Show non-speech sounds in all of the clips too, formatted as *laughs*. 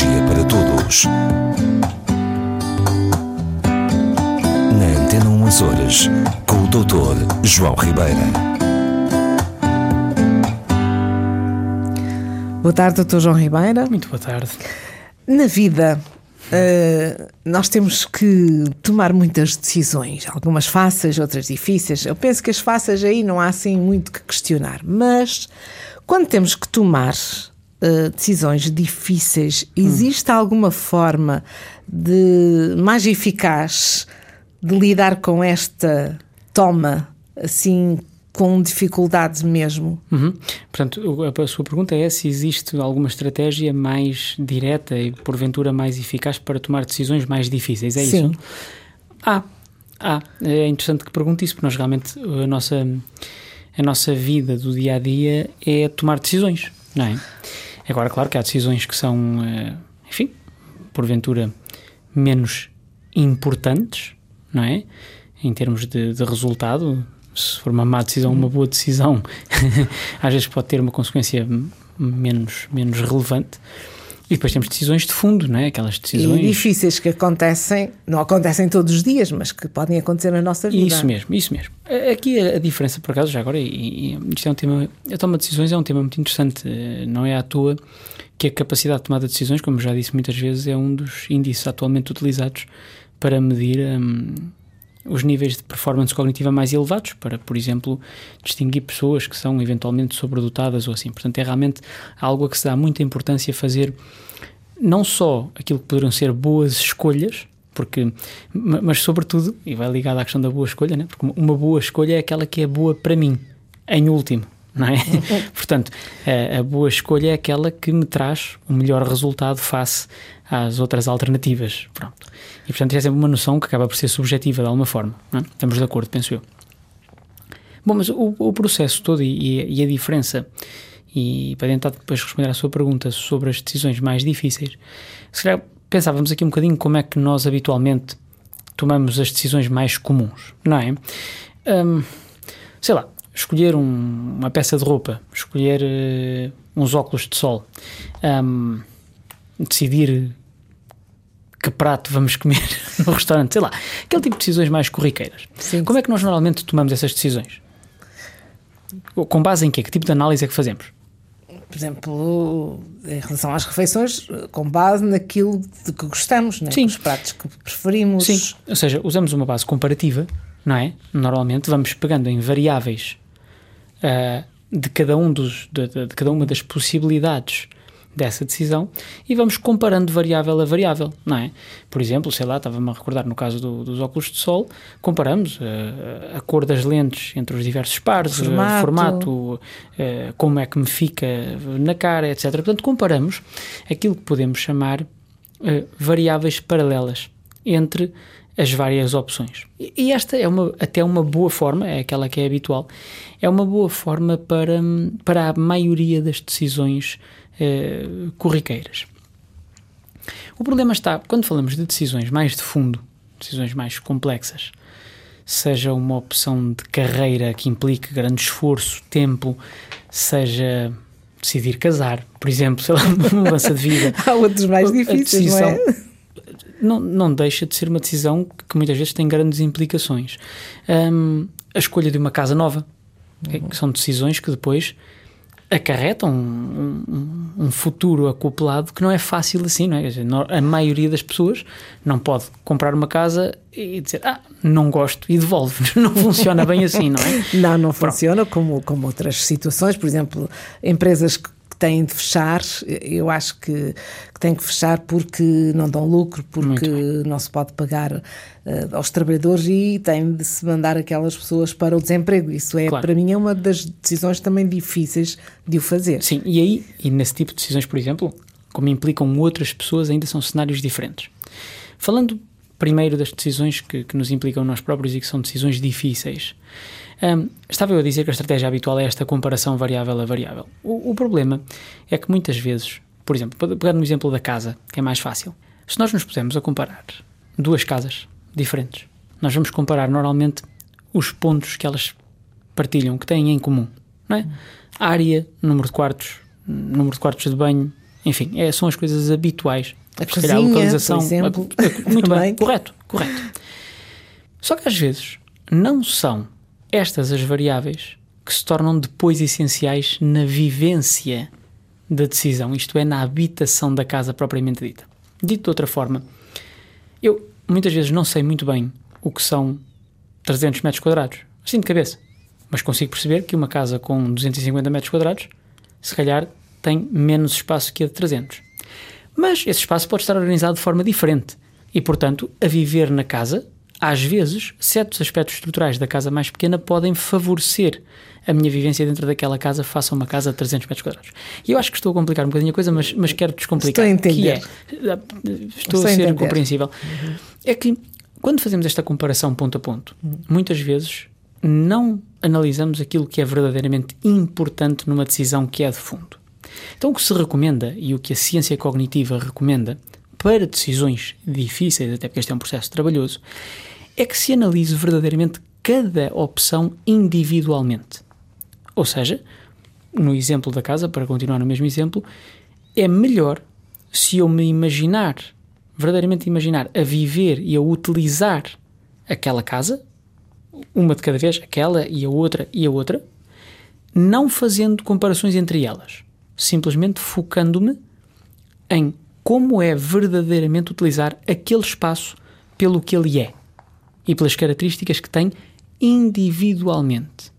Psicologia para Todos. Na Antena 1 Açores, com o Dr. João Ribeira. Boa tarde, Dr. João Ribeira. Muito boa tarde. Na vida, uh, nós temos que tomar muitas decisões, algumas fáceis, outras difíceis. Eu penso que as fáceis aí não há assim muito que questionar, mas quando temos que tomar uh, decisões difíceis, existe hum. alguma forma de mais eficaz de lidar com esta toma assim com dificuldades mesmo. Uhum. Portanto, a, a sua pergunta é se existe alguma estratégia mais direta e porventura mais eficaz para tomar decisões mais difíceis, é Sim. isso? Ah, ah, é interessante que pergunte isso, porque nós realmente a nossa, a nossa vida do dia a dia é tomar decisões, não é? Agora, claro que há decisões que são, eh, enfim, porventura menos importantes, não é? Em termos de, de resultado, se for uma má decisão, uma boa decisão, *laughs* às vezes pode ter uma consequência menos, menos relevante. E depois temos decisões de fundo, não é? Aquelas decisões. E difíceis que acontecem, não acontecem todos os dias, mas que podem acontecer na nossa vida. Isso mesmo, isso mesmo. Aqui a, diferença, por acaso, já agora, e, e isto é um tema. A toma de decisões é um tema muito interessante. Não é à toa que a capacidade de tomada de decisões, como já disse muitas vezes, é um dos índices atualmente utilizados para medir. Hum, os níveis de performance cognitiva mais elevados, para, por exemplo, distinguir pessoas que são eventualmente sobredotadas ou assim. Portanto, é realmente algo a que se dá muita importância fazer não só aquilo que poderão ser boas escolhas, porque, mas sobretudo, e vai ligado à questão da boa escolha, né? porque uma boa escolha é aquela que é boa para mim, em último. Não é? *laughs* Portanto, a, a boa escolha é aquela que me traz o melhor resultado face às outras alternativas. Pronto. E portanto é sempre uma noção que acaba por ser subjetiva de alguma forma. É? Estamos de acordo, penso eu. Bom, mas o, o processo todo e, e, a diferença, e para tentar depois responder à sua pergunta sobre as decisões mais difíceis, se calhar pensávamos aqui um bocadinho como é que nós habitualmente tomamos as decisões mais comuns, não é? Um, sei lá, escolher um, uma peça de roupa, escolher uh, uns óculos de sol, um, decidir que prato vamos comer *laughs* no restaurante, sei lá, aquele tipo de decisões mais corriqueiras. Sim. Como é que nós normalmente tomamos essas decisões? Com base em quê? Que tipo de análise é que fazemos? Por exemplo, em relação às refeições, com base naquilo de que gostamos, né? Sim. os pratos que preferimos. Sim, ou seja, usamos uma base comparativa, não é? Normalmente vamos pegando em variáveis uh, de, cada um dos, de, de, de cada uma das possibilidades dessa decisão e vamos comparando variável a variável, não é? Por exemplo, sei lá, estava-me a recordar no caso do, dos óculos de sol, comparamos uh, a cor das lentes entre os diversos pares, o formato, uh, formato uh, como é que me fica na cara, etc. Portanto, comparamos aquilo que podemos chamar variáveis paralelas entre as várias opções. E esta é uma, até uma boa forma, é aquela que é habitual, é uma boa forma para, para a maioria das decisões eh, corriqueiras. O problema está, quando falamos de decisões mais de fundo, decisões mais complexas, seja uma opção de carreira que implique grande esforço, tempo, seja decidir casar, por exemplo, sei lá, *laughs* uma mudança de vida. Há outros mais difíceis, decisão, não é? Não, não deixa de ser uma decisão que muitas vezes tem grandes implicações. Um, a escolha de uma casa nova, uhum. que são decisões que depois acarretam um, um, um, futuro acoplado que não é fácil assim, não é? A maioria das pessoas não pode comprar uma casa e dizer, ah, não gosto e devolve. *laughs* Não funciona bem assim, não é? Não, não funciona como, como outras situações, por exemplo, empresas que têm de fechar, eu acho que, que têm que fechar porque não dão lucro, porque não se pode pagar uh, aos trabalhadores e têm de se mandar aquelas pessoas para o desemprego. Isso é, claro. para mim, é uma das decisões também difíceis de o fazer. Sim, e aí, e nesse tipo de decisões, por exemplo, como implicam outras pessoas, ainda são cenários diferentes. Falando primeiro das decisões que, que nos implicam nós próprios e que são decisões difíceis. Um, estava eu a dizer que a estratégia habitual é esta comparação variável a variável. O, o problema é que muitas vezes, por exemplo, pegando no exemplo da casa, que é mais fácil, se nós nos pusermos a comparar duas casas diferentes, nós vamos comparar normalmente os pontos que elas partilham, que têm em comum, não é? Área, número de quartos, número de quartos de banho, Enfim, é, são as coisas habituais. A calhar cozinha, localização. por exemplo, a- muito *laughs* também. bem, correto, correto. Só que às vezes não são estas as variáveis que se tornam depois essenciais na vivência da decisão, isto é, na habitação da casa propriamente dita. Dito de outra forma, eu muitas vezes não sei muito bem o que são 300 metros quadrados, assim de cabeça, mas consigo perceber que uma casa com 250 metros quadrados, se calhar, tem menos espaço que a de 300. Mas esse espaço pode estar organizado de forma diferente e, portanto, a viver na casa, às vezes, certos aspectos estruturais da casa mais pequena podem favorecer a minha vivência dentro daquela casa face a uma casa de 300 metros quadrados. E eu acho que estou a complicar um bocadinho a coisa, mas, mas quero descomplicar. Estou a entender. Que é, estou Estou a ser entender. compreensível. É que quando fazemos esta comparação ponto a ponto, muitas vezes não analisamos aquilo que é verdadeiramente importante numa decisão que é de fundo. Então, o que se recomenda e o que a ciência cognitiva recomenda para decisões difíceis, até porque este é um processo trabalhoso, é que se analise verdadeiramente cada opção individualmente. Ou seja, no exemplo da casa, para continuar no mesmo exemplo, é melhor se eu me imaginar, verdadeiramente imaginar, a viver e a utilizar aquela casa, uma de cada vez, aquela e a outra e a outra, não fazendo comparações entre elas, simplesmente focando-me em como é verdadeiramente utilizar aquele espaço pelo que ele é e pelas características que tem individualmente.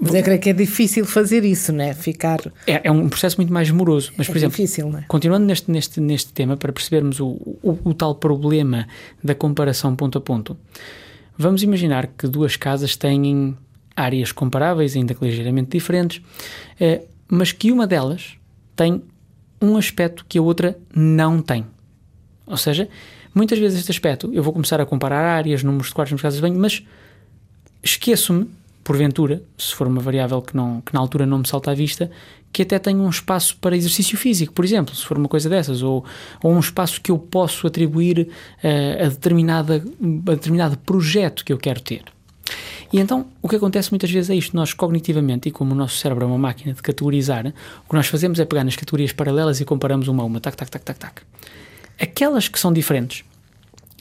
Mas eu creio que é difícil fazer isso, não é? Ficar. É, é um processo muito mais moroso, mas, é por exemplo, difícil, não é? Continuando neste, neste, neste tema, para percebermos o, o, o tal problema da comparação ponto a ponto, vamos imaginar que duas casas têm áreas comparáveis, ainda que ligeiramente diferentes, eh, mas que uma delas tem um aspecto que a outra não tem. Ou seja, muitas vezes este aspecto eu vou começar a comparar áreas, números de quartos, de casas de banho, mas esqueço-me, porventura, se for uma variável que, não, que na altura não me salta à vista, que até tenho um espaço para exercício físico, por exemplo, se for uma coisa dessas, ou, ou um espaço que eu posso atribuir eh, a, determinada, a determinado projeto que eu quero ter. E então, o que acontece muitas vezes é isto, nós cognitivamente, e como o nosso cérebro é uma máquina de categorizar, o que nós fazemos é pegar nas categorias paralelas e comparamos uma a uma, tac, tac, tac, tac, tac. Aquelas que são diferentes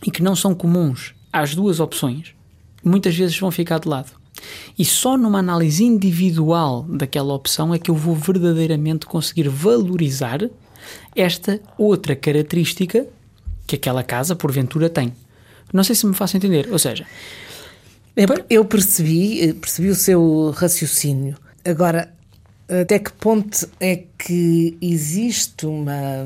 e que não são comuns às duas opções, muitas vezes vão ficar de lado. E só numa análise individual daquela opção é que eu vou verdadeiramente conseguir valorizar esta outra característica que aquela casa, porventura, tem. Não sei se me faço entender. Ou seja, Eu, percebi, eh, percebi o seu raciocínio. Agora, até que ponto é que existe uma,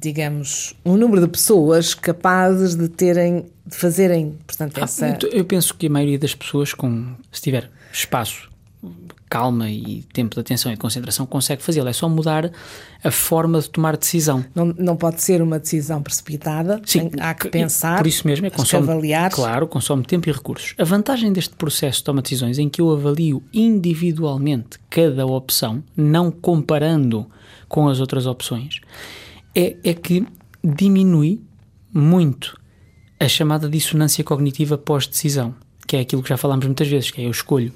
digamos, um número de pessoas capazes de terem, de fazerem, portanto, Ah, essa. então, eu penso que a maioria das pessoas, com, se tiver espaço, calma e tempo de atenção e de concentração, consegue fazê-lo. É só mudar a forma de tomar decisão. Não, não pode ser uma decisão precipitada, tem- há que pensar, Por isso mesmo, é consome, avaliar. claro, consome tempo e recursos. A vantagem deste processo de toma de decisões em que eu avalio individualmente cada opção, não comparando com as outras opções, é, é que diminui muito a chamada dissonância cognitiva pós-decisão, que é aquilo que já falámos muitas vezes, que é eu escolho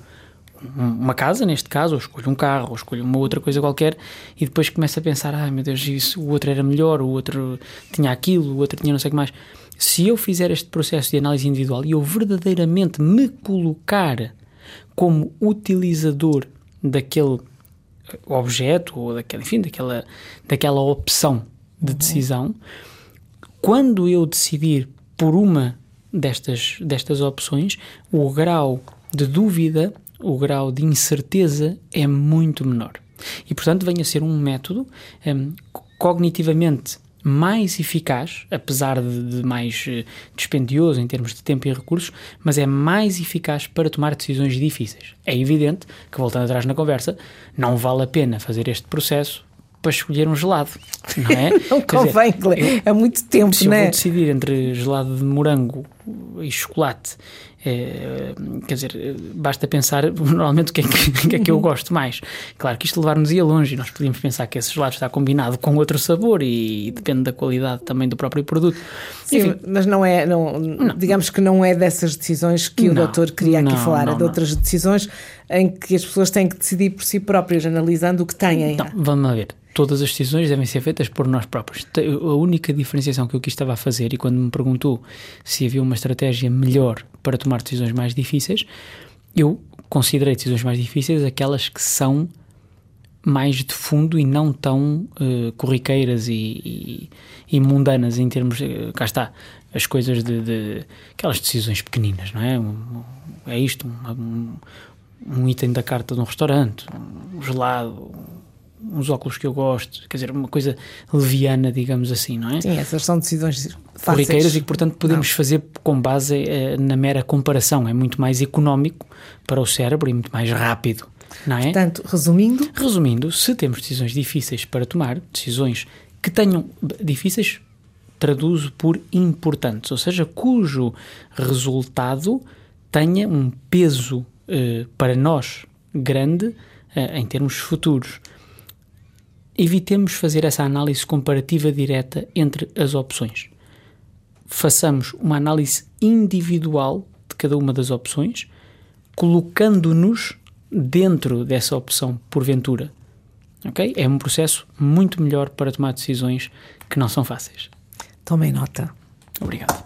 uma casa, neste caso, ou escolho um carro, ou escolho uma outra coisa qualquer, e depois começo a pensar, ah, meu Deus, isso, o outro era melhor, o outro tinha aquilo, o outro tinha não sei o que mais. Se eu fizer este processo de análise individual e eu verdadeiramente me colocar como utilizador daquele objeto, ou daquela, enfim, daquela, daquela opção de decisão, quando eu decidir por uma destas, destas opções, o grau de dúvida, o grau de incerteza é muito menor. E, portanto, vem a ser um método hum, cognitivamente mais eficaz, apesar de, de mais eh, dispendioso em termos de tempo e recursos, mas é mais eficaz para tomar decisões difíceis. É evidente que, voltando atrás na conversa, não vale a pena fazer este processo para escolher um gelado, não é? *laughs* Não Quer dizer, convém, Clé. eu- é muito tempo, se não eu vou decidir entre gelado de morango e chocolate. É, quer dizer, basta pensar *laughs* normalmente o que, é que, que, é que eu gosto mais. Claro que isto levar-nos ia longe e nós podíamos pensar que esse gelado está combinado com outro sabor e depende da qualidade também do próprio produto. Sim, Enfim, mas não é, não, não, digamos que não é dessas decisões que não, o doutor queria aqui falar, é de outras decisões em que as pessoas têm que decidir por si próprias, analisando o que têm. Não, vamos ver todas as decisões devem ser feitas por nós próprios. A única diferenciação que eu aqui estava a fazer, e quando me perguntou se havia uma estratégia melhor para tomar decisões mais difíceis, eu considerei decisões mais difíceis aquelas que são mais de fundo e não tão uh, corriqueiras e, e, e, mundanas em termos. Uh, cá está, as coisas de, de, aquelas decisões pequeninas, não é? É isto, um, um, um item da carta de um restaurante, um gelado, uns óculos que eu gosto, quer dizer, uma coisa leviana, digamos assim, não é? Sim, essas são decisões corriqueiras e que, portanto, podemos não. fazer com base eh, na mera comparação. É muito mais económico para o cérebro e muito mais rápido, não é? Portanto, resumindo... Resumindo, se temos decisões difíceis para tomar, decisões que tenham difíceis, traduzo por importantes, ou seja, cujo resultado tenha um peso eh, para nós grande eh, em termos futuros evitemos fazer essa análise comparativa direta entre as opções. Façamos uma análise individual de cada uma das opções, colocando-nos dentro dessa opção, porventura. Ok? É um processo muito melhor para tomar decisões que não são fáceis. Tomem nota. Obrigado.